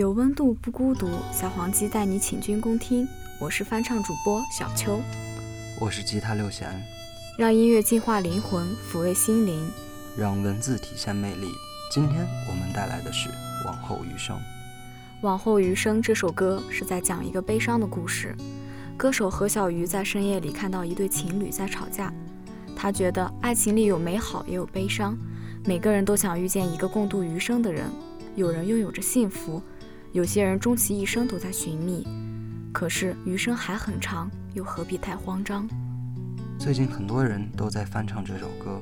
有温度不孤独，小黄鸡带你请君共听。我是翻唱主播小秋，我是吉他六弦，让音乐净化灵魂，抚慰心灵，让文字体现魅力。今天我们带来的是《往后余生》。《往后余生》这首歌是在讲一个悲伤的故事。歌手何小鱼在深夜里看到一对情侣在吵架，他觉得爱情里有美好也有悲伤，每个人都想遇见一个共度余生的人。有人拥有着幸福，有些人终其一生都在寻觅。可是余生还很长，又何必太慌张？最近很多人都在翻唱这首歌，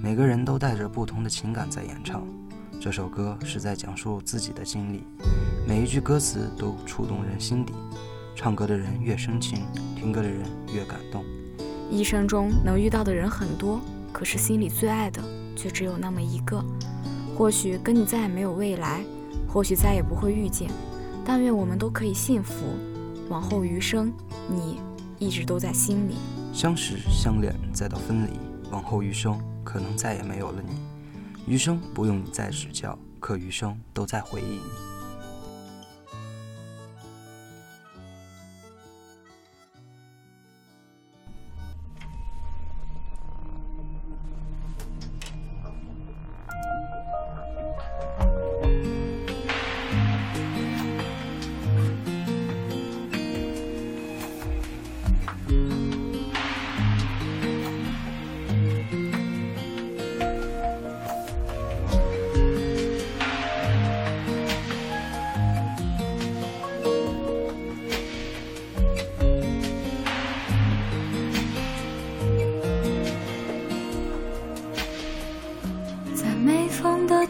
每个人都带着不同的情感在演唱。这首歌是在讲述自己的经历，每一句歌词都触动人心底。唱歌的人越深情，听歌的人越感动。一生中能遇到的人很多，可是心里最爱的却只有那么一个。或许跟你再也没有未来，或许再也不会遇见，但愿我们都可以幸福。往后余生，你一直都在心里。相识相恋，再到分离，往后余生，可能再也没有了你。余生不用你再指教，可余生都在回忆你。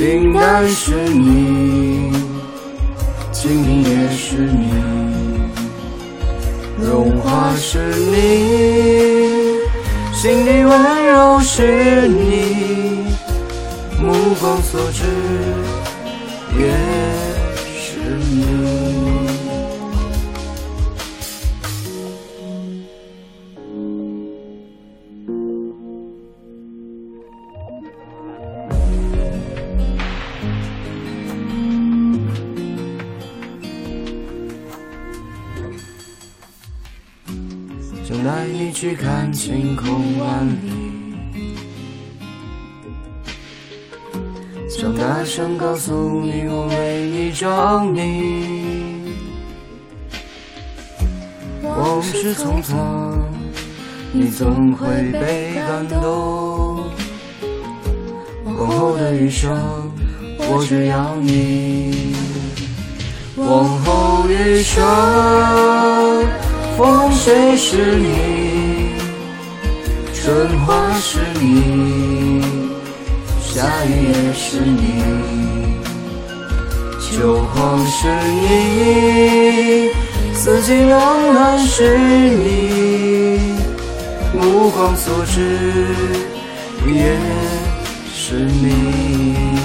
平淡是你，清贫也是你，荣华是你，心底温柔是你，目光所至。想带你去看晴空万里，想大声告诉你我为你着迷。往事匆匆，你总会被感动。往后的余生，我只要你。往后余生。风雪是你，春花是你，夏雨也是你，秋黄是你，四季冷暖是你，目光所至也是你。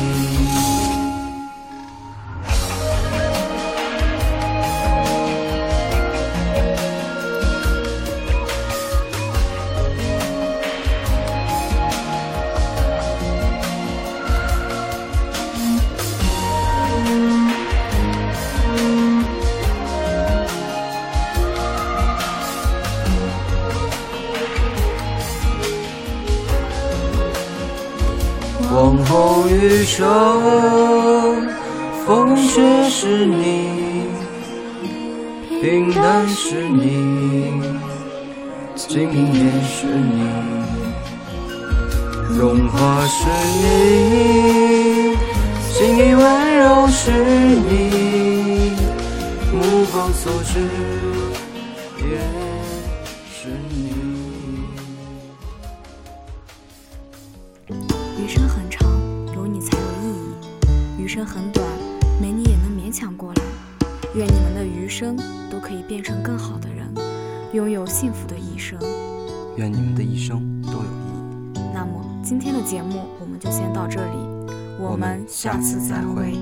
往后余生，风雪是你，平淡是你，清贫也是你，荣华是你，心意温柔是你，目光所至生很短，没你也能勉强过来。愿你们的余生都可以变成更好的人，拥有幸福的一生。愿你们的一生都有意义。那么今天的节目我们就先到这里，我们下次再会。